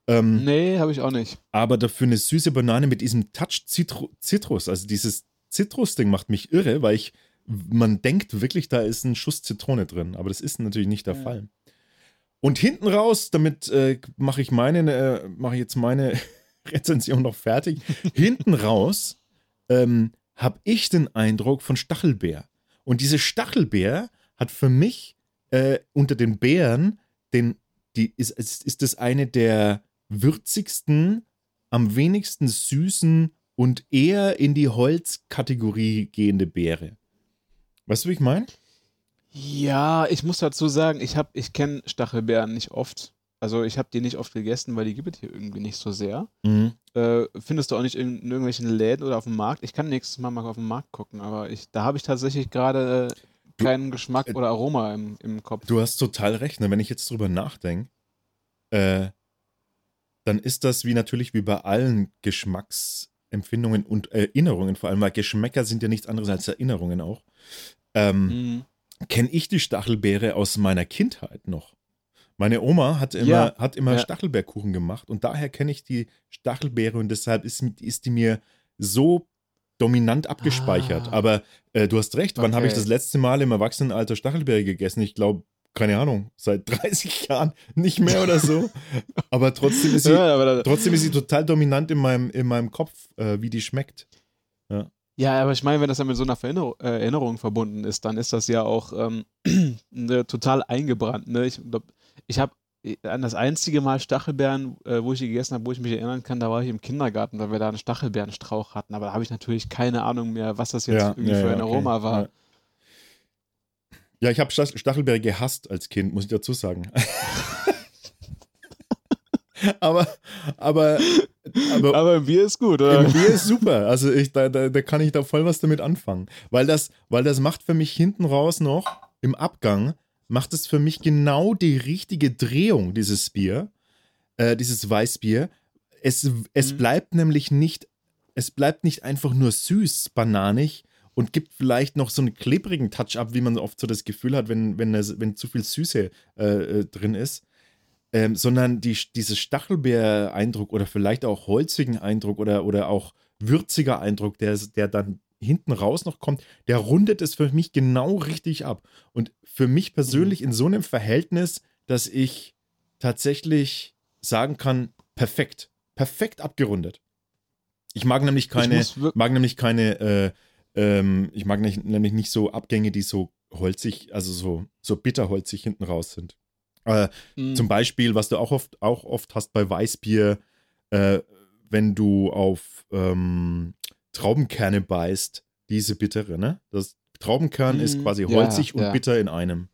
Ähm, nee, habe ich auch nicht. Aber dafür eine süße Banane mit diesem Touch Zitrus, also dieses Zitrus-Ding macht mich irre, weil ich man denkt wirklich, da ist ein Schuss Zitrone drin, aber das ist natürlich nicht der ja. Fall. Und hinten raus, damit äh, mache ich meine, äh, mache ich jetzt meine Rezension noch fertig. hinten raus ähm, habe ich den Eindruck von Stachelbeer. Und diese Stachelbeer hat für mich äh, unter den Beeren den, die ist, ist, ist das eine der würzigsten, am wenigsten süßen und eher in die Holzkategorie gehende Beere. Weißt du, wie ich meine? Ja, ich muss dazu sagen, ich, ich kenne Stachelbeeren nicht oft. Also ich habe die nicht oft gegessen, weil die gibt es hier irgendwie nicht so sehr. Mhm. Äh, findest du auch nicht in, in, irgendwelchen Läden oder auf dem Markt. Ich kann nächstes Mal mal auf den Markt gucken, aber ich, da habe ich tatsächlich gerade äh, keinen Geschmack äh, oder Aroma im, im Kopf. Du hast total recht. Ne? Wenn ich jetzt drüber nachdenke, äh, dann ist das wie natürlich wie bei allen Geschmacksempfindungen und Erinnerungen, vor allem, weil Geschmäcker sind ja nichts anderes als Erinnerungen auch ähm, mhm. kenne ich die Stachelbeere aus meiner Kindheit noch. Meine Oma hat immer, ja. hat immer ja. Stachelbeerkuchen gemacht und daher kenne ich die Stachelbeere und deshalb ist, ist die mir so dominant abgespeichert. Ah. Aber äh, du hast recht, wann okay. habe ich das letzte Mal im Erwachsenenalter Stachelbeere gegessen? Ich glaube, keine Ahnung, seit 30 Jahren nicht mehr oder so. aber trotzdem ist sie, ja, trotzdem ist sie total dominant in meinem, in meinem Kopf, äh, wie die schmeckt. Ja. Ja, aber ich meine, wenn das ja mit so einer Erinnerung, äh, Erinnerung verbunden ist, dann ist das ja auch ähm, ne, total eingebrannt. Ne? Ich glaube, ich habe äh, an das einzige Mal Stachelbeeren, äh, wo ich die gegessen habe, wo ich mich erinnern kann, da war ich im Kindergarten, weil wir da einen Stachelbeerenstrauch hatten. Aber da habe ich natürlich keine Ahnung mehr, was das jetzt ja, irgendwie ja, für ein okay. Aroma war. Ja, ich habe Stachelbeere gehasst als Kind, muss ich dazu sagen. aber, aber, aber, aber im Bier ist gut, oder? Im Bier ist super. Also ich, da, da, da kann ich da voll was damit anfangen. Weil das, weil das macht für mich hinten raus noch im Abgang, macht es für mich genau die richtige Drehung, dieses Bier, äh, dieses Weißbier. Es, es mhm. bleibt nämlich nicht, es bleibt nicht einfach nur süß, bananig, und gibt vielleicht noch so einen klebrigen Touch ab, wie man oft so das Gefühl hat, wenn, wenn, wenn zu viel Süße äh, äh drin ist ähm, sondern die, dieses Stachelbeer-Eindruck oder vielleicht auch holzigen Eindruck oder, oder auch würziger Eindruck, der, der dann hinten raus noch kommt, der rundet es für mich genau richtig ab. Und für mich persönlich in so einem Verhältnis, dass ich tatsächlich sagen kann, perfekt, perfekt abgerundet. Ich mag nämlich keine, mag nämlich keine, äh, ähm, ich mag nicht, nämlich nicht so Abgänge, die so holzig, also so, so bitterholzig hinten raus sind. Äh, mhm. Zum Beispiel, was du auch oft, auch oft hast bei Weißbier, äh, wenn du auf ähm, Traubenkerne beißt, diese bittere, ne? Das Traubenkern mhm. ist quasi holzig ja, und ja. bitter in einem.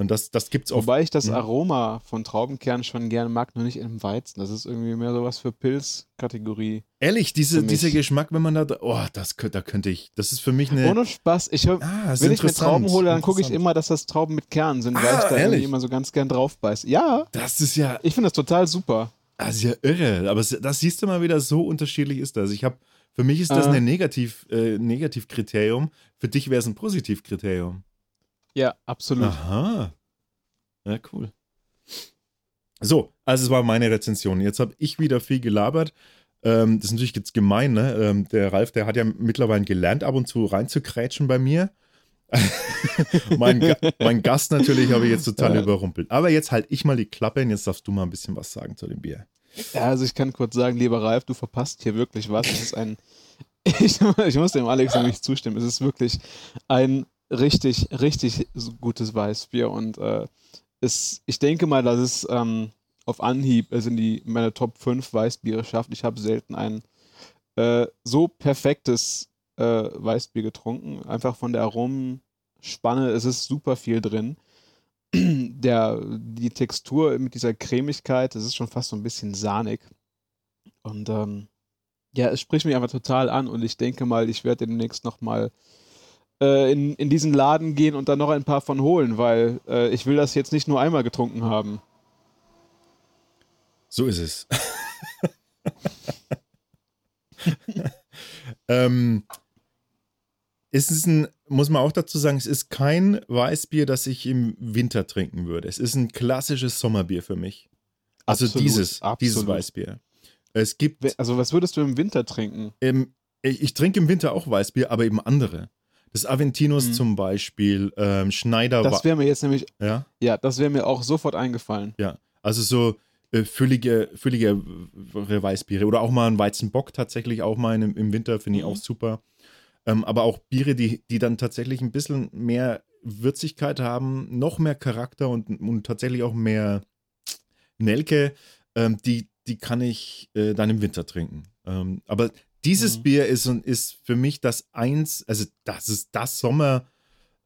Und das, das gibt's auch. Wobei ich das hm. Aroma von Traubenkern schon gerne mag, nur nicht im Weizen. Das ist irgendwie mehr sowas für Pilzkategorie. Ehrlich, diese, dieser Geschmack, wenn man da, oh, das, da könnte ich, das ist für mich eine. Ohne Spaß. Ich, ah, wenn ich mir Trauben hole, dann gucke ich immer, dass das Trauben mit Kernen sind, ah, weil ich da ehrlich? immer so ganz gern drauf beiße. Ja. Das ist ja. Ich finde das total super. Das ist ja irre. Aber das siehst du mal wieder, so unterschiedlich ist das. Ich habe, für mich ist das ah. ein Negativ, äh, Negativkriterium. Für dich wäre es ein Positivkriterium. Ja, absolut. Aha. Ja, cool. So, also es war meine Rezension. Jetzt habe ich wieder viel gelabert. Ähm, das ist natürlich jetzt gemein, ne? Ähm, der Ralf, der hat ja mittlerweile gelernt, ab und zu reinzukrätschen bei mir. mein, mein, Gast natürlich habe ich jetzt total ja. überrumpelt. Aber jetzt halt ich mal die Klappe und jetzt darfst du mal ein bisschen was sagen zu dem Bier. Ja, also ich kann kurz sagen, lieber Ralf, du verpasst hier wirklich was. Es ist ein, ich, ich muss dem Alex nämlich zustimmen, es ist wirklich ein richtig, richtig gutes Weißbier und äh, es, ich denke mal, dass es ähm, auf Anhieb es in die meine Top 5 Weißbiere schafft. Ich habe selten ein äh, so perfektes äh, Weißbier getrunken. Einfach von der Aromenspanne, es ist super viel drin. Der, die Textur mit dieser Cremigkeit, das ist schon fast so ein bisschen sahnig. Und ähm, ja, es spricht mich einfach total an und ich denke mal, ich werde demnächst nochmal äh, in, in diesen Laden gehen und dann noch ein paar von holen, weil äh, ich will das jetzt nicht nur einmal getrunken haben. So ist es. ähm, ist es ein, muss man auch dazu sagen, es ist kein Weißbier, das ich im Winter trinken würde. Es ist ein klassisches Sommerbier für mich. Also Absolut, dieses, absolut. dieses Weißbier. Es gibt, Also, was würdest du im Winter trinken? ähm, ich, ich trinke im Winter auch Weißbier, aber eben andere. Das Aventinos Mhm. zum Beispiel, ähm, Schneider, Das wäre mir jetzt nämlich, ja, ja, das wäre mir auch sofort eingefallen. ja. Also so äh, füllige, füllige Weißbiere oder auch mal ein Weizenbock tatsächlich auch mal im, im Winter finde ich Mhm. auch super. Ähm, aber auch Biere, die, die dann tatsächlich ein bisschen mehr Würzigkeit haben, noch mehr Charakter und, und tatsächlich auch mehr Nelke, ähm, die, die kann ich äh, dann im Winter trinken. Ähm, aber dieses Mhm. Bier ist, und ist für mich das eins, also das ist das Sommer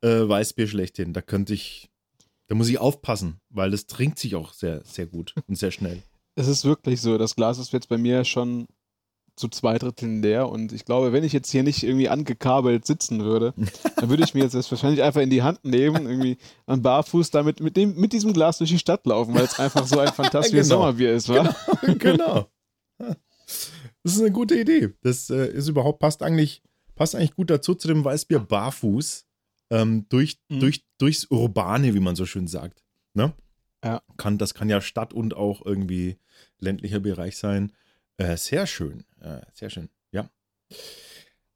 äh, Weißbier schlechthin. Da könnte ich, da muss ich aufpassen, weil das trinkt sich auch sehr, sehr gut und sehr schnell. Es ist wirklich so, das Glas ist jetzt bei mir schon zu zwei Dritteln leer und ich glaube, wenn ich jetzt hier nicht irgendwie angekabelt sitzen würde, dann würde ich mir jetzt das wahrscheinlich einfach in die Hand nehmen, irgendwie am Barfuß damit mit, dem, mit diesem Glas durch die Stadt laufen, weil es einfach so ein fantastisches Genau. Sommerbier ist, wa? genau. Das ist eine gute Idee. Das äh, ist überhaupt, passt eigentlich, passt eigentlich gut dazu zu dem Weißbier barfuß. Ähm, durch, Mhm. durch, durchs Urbane, wie man so schön sagt. Ne? Ja. Kann, das kann ja Stadt und auch irgendwie ländlicher Bereich sein. Äh, sehr schön. Äh, sehr schön. Ja.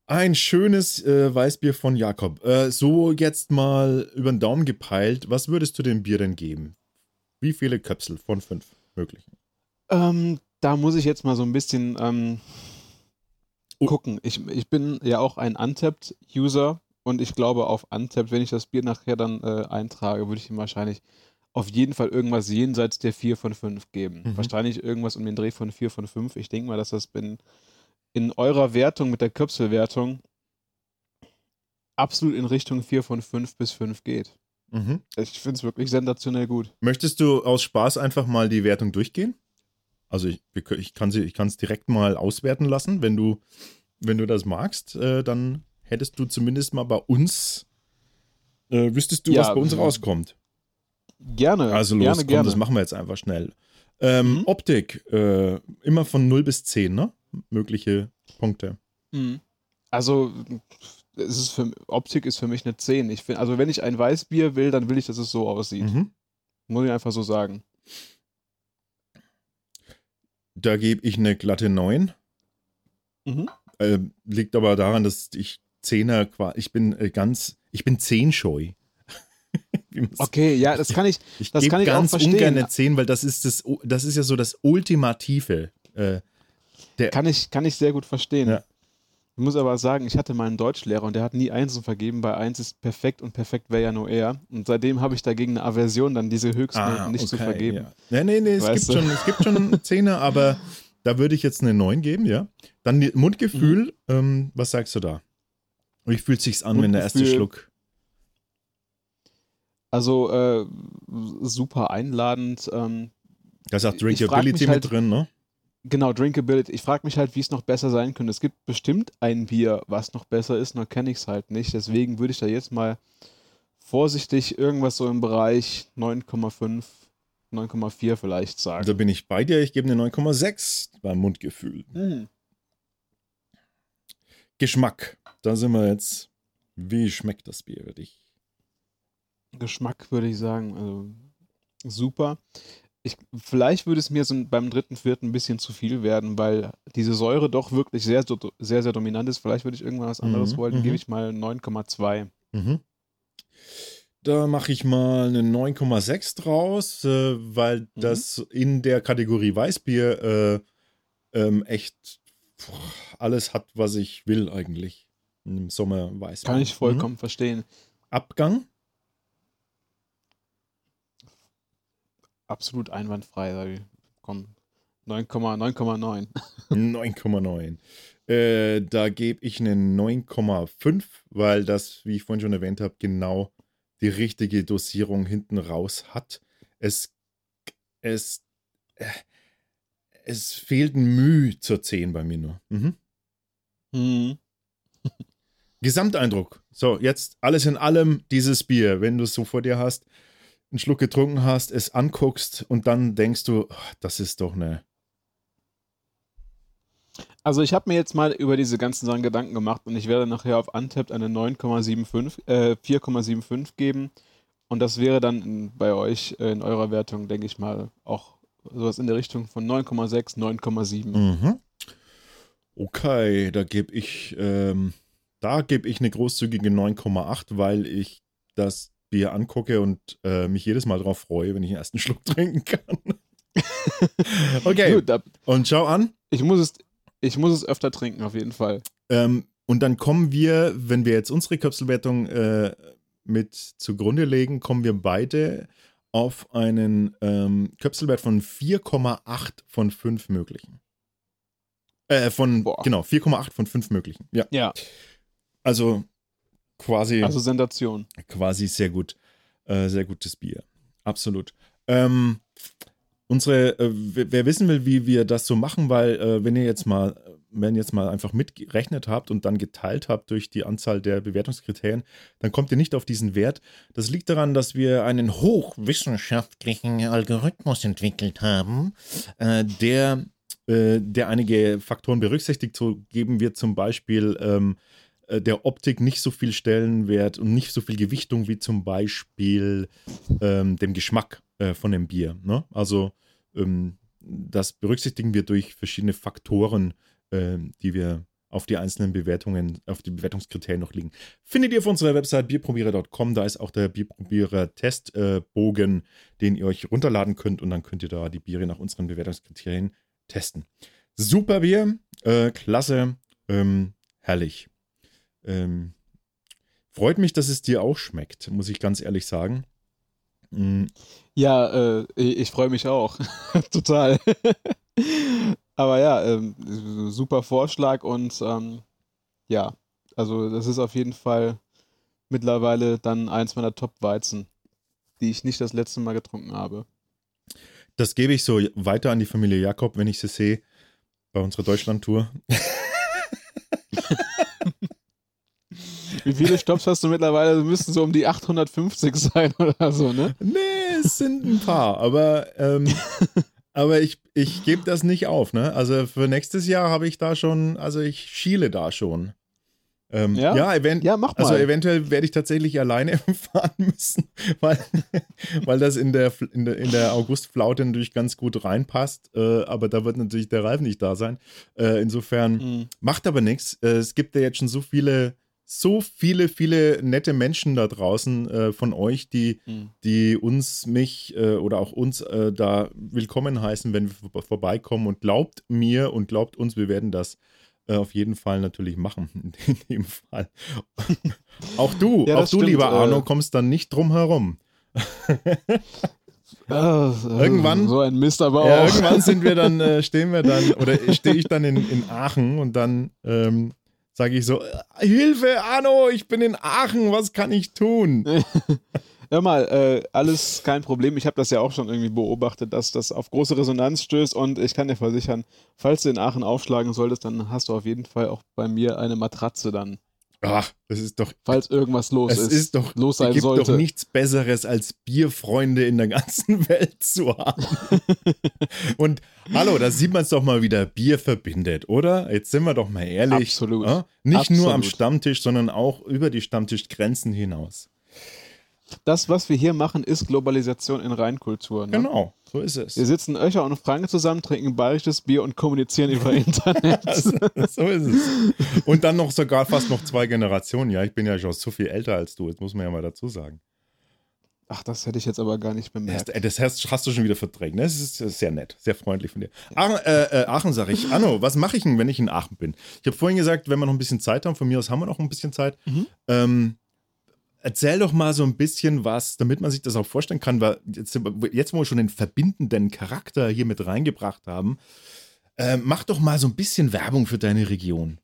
Ein schönes äh, Weißbier von Jakob. Äh, so jetzt mal über den Daumen gepeilt. Was würdest du dem Bier denn geben? Wie viele Köpsel von fünf möglichen? Ähm, da muss ich jetzt mal so ein bisschen ähm, Oh. gucken. Ich, ich bin ja auch ein Untapped-User und ich glaube auf Untapped, wenn ich das Bier nachher dann äh, eintrage, würde ich ihm wahrscheinlich auf jeden Fall irgendwas jenseits der 4 von 5 geben. Mhm. Wahrscheinlich irgendwas um den Dreh von 4 von 5. Ich denke mal, dass das in, in eurer Wertung mit der Köpselwertung absolut in Richtung 4 von 5 bis 5 geht. Mhm. Ich finde es wirklich sensationell gut. Möchtest du aus Spaß einfach mal die Wertung durchgehen? Also ich, ich kann sie, ich kann es direkt mal auswerten lassen. Wenn du, wenn du das magst, äh, dann hättest du zumindest mal bei uns, äh, wüsstest du, Ja, was bei uns rauskommt. Gerne. Also los, gerne, komm, gerne. das machen wir jetzt einfach schnell. Ähm, Mhm. Optik, äh, immer von 0 bis 10, ne? Mögliche Punkte. Mhm. Also, es ist für, Optik ist für mich eine 10. Ich find, also, wenn ich ein Weißbier will, dann will ich, dass es so aussieht. Mhm. Muss ich einfach so sagen. Da gebe ich eine glatte 9. Mhm. Äh, liegt aber daran, dass ich Zehner, ich bin äh, ganz, ich bin zehnscheu. Okay, ja, das kann ich. Ich das kann ich auch ganz verstehen. ungern eine 10, weil das ist, das, das ist ja so das Ultimative. Äh, Kann ich, kann ich sehr gut verstehen. Ja. Ich muss aber sagen, ich hatte mal einen Deutschlehrer und der hat nie Einsen vergeben, weil eins ist perfekt und perfekt wäre ja nur er. Und seitdem habe ich dagegen eine Aversion, dann diese Höchstnoten nicht zu vergeben. Ah, Ja. Nee, nee, nee, es gibt, du? schon, es gibt schon Zehner, aber da würde ich jetzt eine 9 geben, ja. Dann Mundgefühl, Mhm. ähm, was sagst du da? Wie fühlt sich's an, wenn der erste Mundgefühl- Schluck? Also äh, super einladend. Ähm, Da sagt ich frag Drinkability mich mit halt- drin, ne? Genau, Drinkability. Ich frage mich halt, wie es noch besser sein könnte. Es gibt bestimmt ein Bier, was noch besser ist, nur kenne ich es halt nicht. Deswegen würde ich da jetzt mal vorsichtig irgendwas so im Bereich 9,5, 9,4 vielleicht sagen. Da bin ich bei dir, ich gebe eine 9,6 beim Mundgefühl. Hm. Geschmack, da sind wir jetzt. Wie schmeckt das Bier für dich? Geschmack würde ich sagen, also super. Ich, vielleicht würde es mir so beim dritten, vierten ein bisschen zu viel werden, weil diese Säure doch wirklich sehr, sehr, sehr dominant ist. Vielleicht würde ich irgendwann was anderes Mhm, wollen. mhm. Gebe ich mal 9,2. Mhm. Da mache ich mal eine 9,6 draus, äh, weil Mhm. das in der Kategorie Weißbier äh, ähm, echt pff, alles hat, was ich will eigentlich. Im Sommer Weißbier. Kann ich vollkommen verstehen. Mhm. Abgang? Absolut einwandfrei. Komm, 9,9,9. 9,9. Äh, da gebe ich eine 9,5, weil das, wie ich vorhin schon erwähnt habe, genau die richtige Dosierung hinten raus hat. Es, es, äh, es fehlt ein Mühe zur 10 bei mir nur. Mhm. Mhm. Gesamteindruck. So, jetzt alles in allem dieses Bier, wenn du es so vor dir hast, einen Schluck getrunken hast, es anguckst und dann denkst du, oh, das ist doch eine. Also ich habe mir jetzt mal über diese ganzen Sachen Gedanken gemacht und ich werde nachher auf Untapped eine 9,75, äh, 4,75 geben. Und das wäre dann bei euch äh, in eurer Wertung, denke ich mal, auch sowas in der Richtung von 9,6, 9,7. Mhm. Okay, da gebe ich, ähm, da gebe ich eine großzügige 9,8, weil ich das Bier angucke und äh, mich jedes Mal darauf freue, wenn ich den ersten Schluck trinken kann. okay. Gut, da, und schau an. Ich muss es, ich muss es öfter trinken, auf jeden Fall. Ähm, und dann kommen wir, wenn wir jetzt unsere Köpselwertung äh, mit zugrunde legen, kommen wir beide auf einen ähm, Köpselwert von 4,8 von 5 möglichen. Äh, von, Boah. genau, 4,8 von 5 möglichen. Ja. Ja. Also quasi. Also Sensation. Quasi sehr gut. Äh, sehr gutes Bier. Absolut. Ähm, unsere, äh, wer wissen will, wie wir das so machen, weil äh, wenn ihr jetzt mal wenn ihr jetzt mal einfach mitgerechnet habt und dann geteilt habt durch die Anzahl der Bewertungskriterien, dann kommt ihr nicht auf diesen Wert. Das liegt daran, dass wir einen hochwissenschaftlichen Algorithmus entwickelt haben, äh, der, äh, der einige Faktoren berücksichtigt. So geben wir zum Beispiel ähm, äh, der Optik nicht so viel Stellenwert und nicht so viel Gewichtung wie zum Beispiel ähm, dem Geschmack äh, von dem Bier. Ne? Also ähm, das berücksichtigen wir durch verschiedene Faktoren, äh, die wir auf die einzelnen Bewertungen, auf die Bewertungskriterien noch liegen. Findet ihr auf unserer Website bierprobierer.com. Da ist auch der Bierprobierer-Testbogen, den ihr euch runterladen könnt und dann könnt ihr da die Biere nach unseren Bewertungskriterien testen. Super Bier, äh, klasse, ähm, herrlich. Ähm, freut mich, dass es dir auch schmeckt, muss ich ganz ehrlich sagen. Mhm. Ja, äh, ich freue mich auch. Total. Aber ja, ähm, super Vorschlag und ähm, ja, also das ist auf jeden Fall mittlerweile dann eins meiner Top-Weizen, die ich nicht das letzte Mal getrunken habe. Das gebe ich so weiter an die Familie Jakob, wenn ich sie sehe bei unserer Deutschland-Tour. Wie viele Stops hast du mittlerweile? Das müssten so um die 850 sein oder so, ne? Nee, es sind ein paar, aber ähm, aber ich, ich gebe das nicht auf, ne? Also für nächstes Jahr habe ich da schon, also ich schiele da schon. Ähm, ja, ja, event ja mach also mal. Also eventuell werde ich tatsächlich alleine fahren müssen, weil, weil das in der, in der, in der Augustflaute natürlich ganz gut reinpasst. Äh, aber da wird natürlich der Ralf nicht da sein. Äh, insofern mhm. macht aber nichts. Äh, es gibt ja jetzt schon so viele so viele, viele nette Menschen da draußen äh, von euch, die, mhm. die uns, mich äh, oder auch uns äh, da willkommen heißen, wenn wir vorbeikommen. Und glaubt mir und glaubt uns, wir werden das äh, auf jeden Fall natürlich machen. In dem Fall. auch du, ja, auch du, stimmt, lieber äh. Arno, kommst dann nicht drum herum. Ja, irgendwann so ein Mist aber ja, auch. irgendwann sind wir dann äh, stehen wir dann oder stehe ich dann in, in Aachen und dann ähm, sage ich so, Hilfe, Arno, ich bin in Aachen, was kann ich tun? Hör mal, äh, alles kein Problem. Ich habe das ja auch schon irgendwie beobachtet, dass das auf große Resonanz stößt und ich kann dir versichern, falls du in Aachen aufschlagen solltest, dann hast du auf jeden Fall auch bei mir eine Matratze dann. Ach, das ist doch. Falls irgendwas los es ist. ist doch, los sein es gibt sollte. doch nichts Besseres, als Bierfreunde in der ganzen Welt zu haben. Und hallo, da sieht man es doch mal wieder. Bier verbindet, oder? Jetzt sind wir doch mal ehrlich. Absolut. Ja? Nicht Absolut. nur am Stammtisch, sondern auch über die Stammtischgrenzen hinaus das, was wir hier machen, ist Globalisation in Reinkultur. Ne? Genau, so ist es. Wir sitzen Öcher und Franke zusammen, trinken bayerisches Bier und kommunizieren über Internet. so ist es. Und dann noch sogar fast noch zwei Generationen. Ja, ich bin ja schon so viel älter als du, das muss man ja mal dazu sagen. Ach, das hätte ich jetzt aber gar nicht bemerkt. Das, das hast, du schon wieder verdrängt. Ne? Das ist sehr nett, sehr freundlich von dir. Aachen, äh, äh, Aachen sage ich. Anno, was mache ich denn, wenn ich in Aachen bin? Ich habe vorhin gesagt, wenn wir noch ein bisschen Zeit haben, von mir aus haben wir noch ein bisschen Zeit. Mhm. Ähm, Erzähl doch mal so ein bisschen was, damit man sich das auch vorstellen kann, weil jetzt, jetzt wo wir schon den verbindenden Charakter hier mit reingebracht haben, äh, mach doch mal so ein bisschen Werbung für deine Region.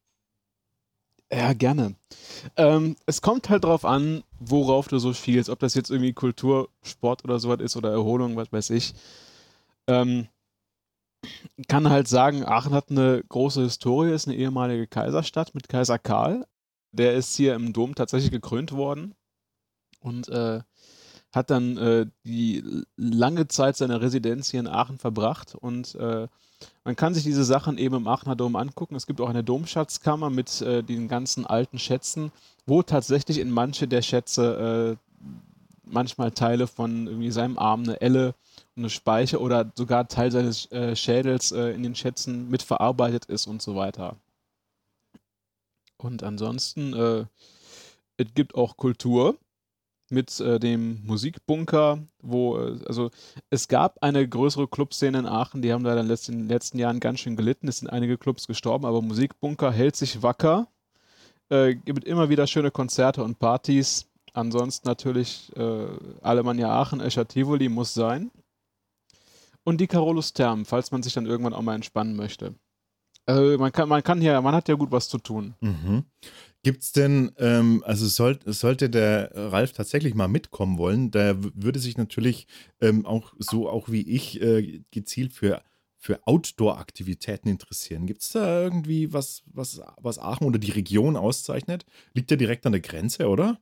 Ja, gerne. Ähm, es kommt halt drauf an, worauf du so spielst, ob das jetzt irgendwie Kultur, Sport oder sowas ist oder Erholung, was weiß ich. Ähm, kann halt sagen, Aachen hat eine große Historie, ist eine ehemalige Kaiserstadt mit Kaiser Karl. der ist hier im Dom tatsächlich gekrönt worden und äh, hat dann äh, die lange Zeit seiner Residenz hier in Aachen verbracht und äh, man kann sich diese Sachen eben im Aachener Dom angucken. Es gibt auch eine Domschatzkammer mit äh, den ganzen alten Schätzen, wo tatsächlich in manche der Schätze äh, manchmal Teile von irgendwie seinem Arm, eine Elle, eine Speiche oder sogar Teil seines äh, Schädels äh, in den Schätzen mitverarbeitet ist und so weiter. Und ansonsten, äh, es gibt auch Kultur mit äh, dem Musikbunker, wo, äh, also es gab eine größere Clubszene in Aachen, die haben leider in den letzten Jahren ganz schön gelitten. Es sind einige Clubs gestorben, aber Musikbunker hält sich wacker. Äh, gibt immer wieder schöne Konzerte und Partys. Ansonsten natürlich äh, Alemannia Aachen, Escher Tivoli muss sein. Und die Carolus Therm, falls man sich dann irgendwann auch mal entspannen möchte. Also man kann, man kann hier, man hat ja gut was zu tun. Mhm. Gibt es denn, ähm, also soll, sollte der Ralf tatsächlich mal mitkommen wollen, der würde sich natürlich ähm, auch so auch wie ich äh, gezielt für, für Outdoor-Aktivitäten interessieren. Gibt es da irgendwie was, was, was Aachen oder die Region auszeichnet? Liegt ja direkt an der Grenze, oder?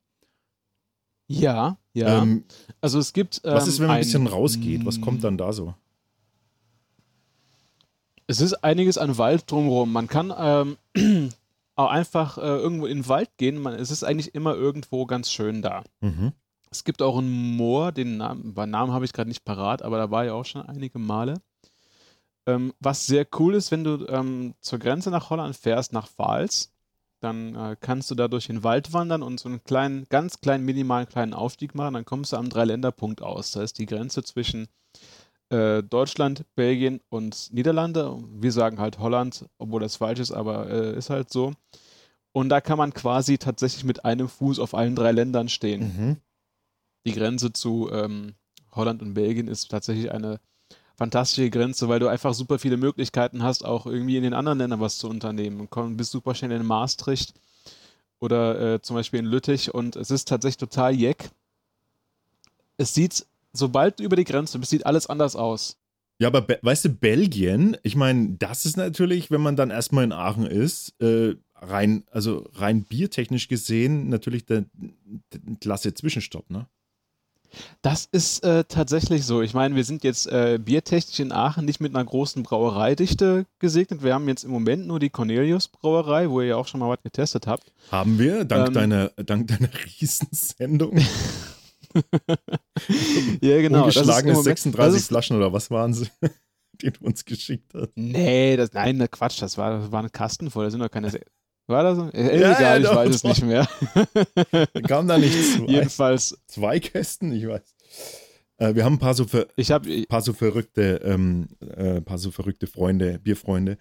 Ja, ja. Ähm, also es gibt. Ähm, was ist, wenn man ein bisschen rausgeht? Was kommt dann da so? Es ist einiges an Wald drumherum. Man kann ähm, auch einfach äh, irgendwo in den Wald gehen. Man, es ist eigentlich immer irgendwo ganz schön da. Mhm. Es gibt auch einen Moor, den Namen, Namen habe ich gerade nicht parat, aber da war ich auch schon einige Male. Ähm, was sehr cool ist, wenn du ähm, zur Grenze nach Holland fährst, nach Pfalz, dann äh, kannst du da durch den Wald wandern und so einen kleinen, ganz kleinen, minimalen kleinen Aufstieg machen. Dann kommst du am Dreiländerpunkt aus. Da ist die Grenze zwischen äh, Deutschland, Belgien und Niederlande. Wir sagen halt Holland, obwohl das falsch ist, aber äh, ist halt so. Und da kann man quasi tatsächlich mit einem Fuß auf allen drei Ländern stehen. Mhm. Die Grenze zu ähm, Holland und Belgien ist tatsächlich eine fantastische Grenze, weil du einfach super viele Möglichkeiten hast, auch irgendwie in den anderen Ländern was zu unternehmen. Du bist super schnell in Maastricht oder äh, zum Beispiel in Lüttich und es ist tatsächlich total jeck. Es sieht sobald du über die Grenze bist, sieht alles anders aus. Ja, aber weißt du, Belgien, ich meine, das ist natürlich, wenn man dann erstmal in Aachen ist, äh, rein, also rein biertechnisch gesehen, natürlich der, der klasse Zwischenstopp, ne? Das ist äh, tatsächlich so. Ich meine, wir sind jetzt äh, biertechnisch in Aachen nicht mit einer großen Brauereidichte gesegnet. Wir haben jetzt im Moment nur die Cornelius Brauerei, wo ihr ja auch schon mal was getestet habt. Haben wir, dank ähm, deiner, dank deiner Riesensendung. ja, genau. Ungeschlagene 36 ist, Flaschen oder was waren sie, die du uns geschickt hast? Nee, das, nein, Quatsch, das war, das war ein Kasten voll, da sind doch keine. War das so? Äh, ja, egal, ja, ich weiß es nicht mehr. Kam da nicht zwei, Jedenfalls. Zwei Kästen, ich weiß. Äh, wir haben ein paar so, ver ich hab, paar so verrückte, ähm, äh, paar so verrückte Freunde, Bierfreunde,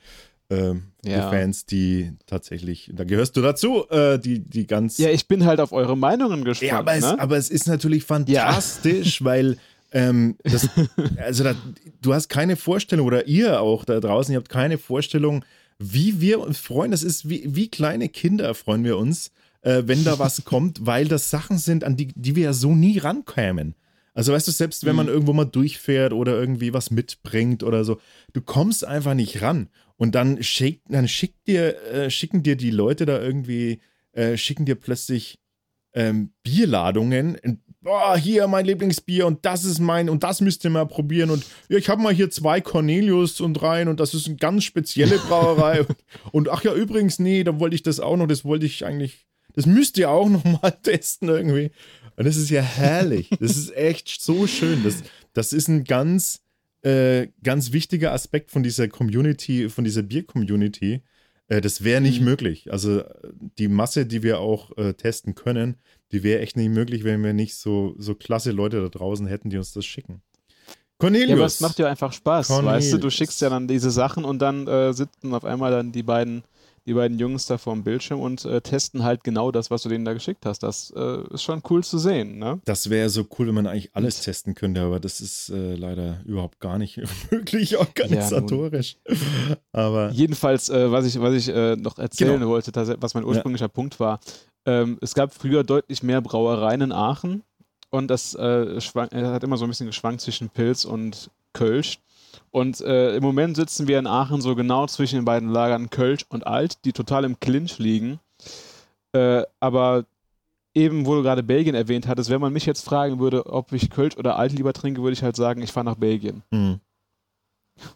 ähm, ja. Fans, die tatsächlich, da gehörst du dazu, äh, die, die ganz. Ja, ich bin halt auf eure Meinungen gespannt. Ja, aber, ne? es, aber es ist natürlich fantastisch, ja. weil ähm, das, also da, du hast keine Vorstellung oder ihr auch da draußen, ihr habt keine Vorstellung, wie wir uns freuen. Das ist wie, wie kleine Kinder freuen wir uns, äh, wenn da was kommt, weil das Sachen sind, an die, die wir ja so nie rankämen. Also weißt du, selbst wenn man mhm. irgendwo mal durchfährt oder irgendwie was mitbringt oder so, du kommst einfach nicht ran. Und dann, schick, dann schickt dir, äh, schicken dir die Leute da irgendwie, äh, schicken dir plötzlich ähm, Bierladungen. Boah, hier mein Lieblingsbier und das ist mein und das müsst ihr mal probieren. Und ja, ich habe mal hier zwei Cornelius und rein und das ist eine ganz spezielle Brauerei. und, und ach ja, übrigens, nee, da wollte ich das auch noch, das wollte ich eigentlich, das müsst ihr auch noch mal testen irgendwie. Und das ist ja herrlich. Das ist echt so schön. Das, das ist ein ganz, äh, ganz wichtiger Aspekt von dieser Community, von dieser Bier-Community. Äh, das wäre nicht mhm. möglich. Also die Masse, die wir auch äh, testen können, die wäre echt nicht möglich, wenn wir nicht so, so klasse Leute da draußen hätten, die uns das schicken. Cornelius. Ja, aber es macht ja einfach Spaß, Cornelius. weißt du, du schickst ja dann diese Sachen und dann äh, sitzen auf einmal dann die beiden die beiden Jungs da vorm Bildschirm und äh, testen halt genau das, was du denen da geschickt hast. Das äh, ist schon cool zu sehen. Ne? Das wäre so cool, wenn man eigentlich alles und, testen könnte, aber das ist äh, leider überhaupt gar nicht möglich organisatorisch. Ja, aber jedenfalls, äh, was ich, was ich äh, noch erzählen genau. wollte, was mein ursprünglicher ja. Punkt war, ähm, es gab früher deutlich mehr Brauereien in Aachen und das äh, hat immer so ein bisschen geschwankt zwischen Pilz und Kölsch. Und äh, im Moment sitzen wir in Aachen so genau zwischen den beiden Lagern Kölsch und Alt, die total im Clinch liegen. Äh, aber eben, wo du gerade Belgien erwähnt hattest, wenn man mich jetzt fragen würde, ob ich Kölsch oder Alt lieber trinke, würde ich halt sagen, ich fahre nach Belgien. Mhm.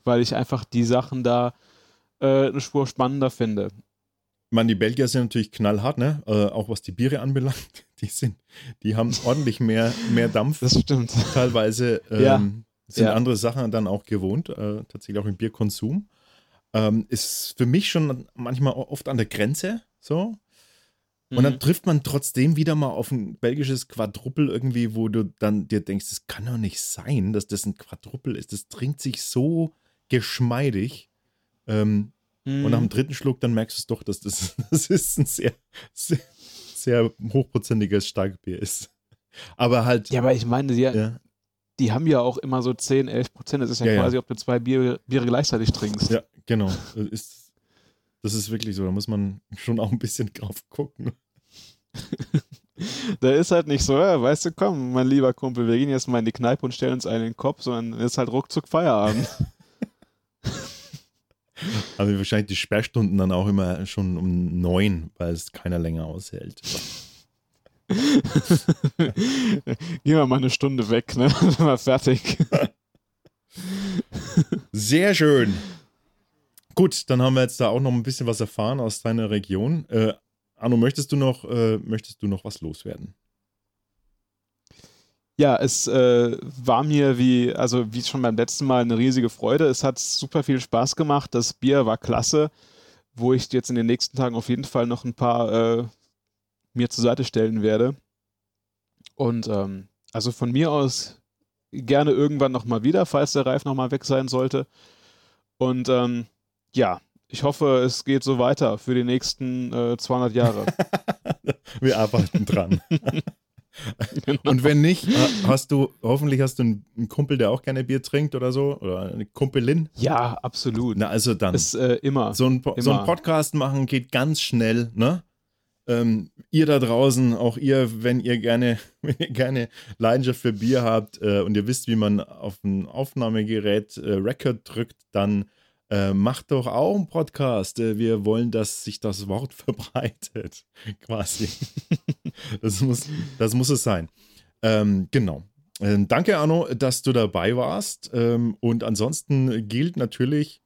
Weil ich einfach die Sachen da äh, eine Spur spannender finde. Ich meine, die Belgier sind natürlich knallhart, ne? Äh, auch was die Biere anbelangt. Die sind, die haben ordentlich mehr, mehr Dampf. Das stimmt. Teilweise ähm, Ja. Sind Ja. andere Sachen dann auch gewohnt, äh, tatsächlich auch im Bierkonsum. Ähm, ist für mich schon manchmal oft an der Grenze so. Und dann Mhm. trifft man trotzdem wieder mal auf ein belgisches Quadruppel irgendwie, wo du dann dir denkst, das kann doch nicht sein, dass das ein Quadruppel ist. Das trinkt sich so geschmeidig. Ähm, Mhm. Und nach dem dritten Schluck, dann merkst du es doch, dass das, das ist ein sehr, sehr, sehr hochprozentiges Starkbier ist. Aber halt, ja, aber ich meine, die, ja, die haben ja auch immer so 10, 11 Prozent. Das ist ja, Ja, ja. quasi, ob du zwei Bier, Biere gleichzeitig trinkst. ja, genau. Das Ist, das ist wirklich so. Da muss man schon auch ein bisschen drauf gucken. Da ist halt nicht so, ja, weißt du, komm, mein lieber Kumpel, wir gehen jetzt mal in die Kneipe und stellen uns einen in den Kopf, sondern ist halt ruckzuck Feierabend. Aber wahrscheinlich die Sperrstunden dann auch immer schon um neun, weil es keiner länger aushält. Gehen wir mal eine Stunde weg, ne? Dann sind wir fertig. Sehr schön. Gut, dann haben wir jetzt da auch noch ein bisschen was erfahren aus deiner Region. Äh, Arno, möchtest du noch, äh, möchtest du noch was loswerden? Ja, es äh, war mir wie, also wie schon beim letzten Mal eine riesige Freude. Es hat super viel Spaß gemacht. Das Bier war klasse, wo ich jetzt in den nächsten Tagen auf jeden Fall noch ein paar äh, mir zur Seite stellen werde. Und ähm, also von mir aus gerne irgendwann nochmal wieder, falls der Reif nochmal weg sein sollte. Und ähm, ja, ich hoffe, es geht so weiter für die nächsten äh, 200 Jahre. Wir arbeiten dran. Und wenn nicht, ha- hast du, hoffentlich hast du einen, Kumpel, der auch gerne Bier trinkt oder so, oder eine Kumpelin. ja, absolut. Na, also dann. Ist äh, immer. so, ein, Po- so ein immer. Podcast machen geht ganz schnell, ne? Ähm, ihr da draußen, auch ihr, wenn ihr gerne, wenn ihr gerne Leidenschaft für Bier habt äh, und ihr wisst, wie man auf ein Aufnahmegerät äh, Record drückt, dann äh, macht doch auch einen Podcast. Äh, wir wollen, dass sich das Wort verbreitet, quasi. das, muss, das muss es sein. Ähm, genau. Ähm, danke, Arno, dass du dabei warst. Ähm, und ansonsten gilt natürlich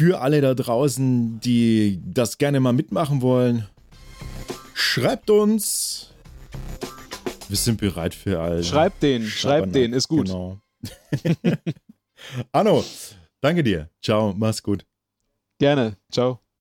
für alle da draußen, die das gerne mal mitmachen wollen, schreibt uns. Wir sind bereit für all. Schreibt den, schreibt den, ist gut. Genau. Arno, danke dir. Ciao, mach's gut. Gerne. Ciao.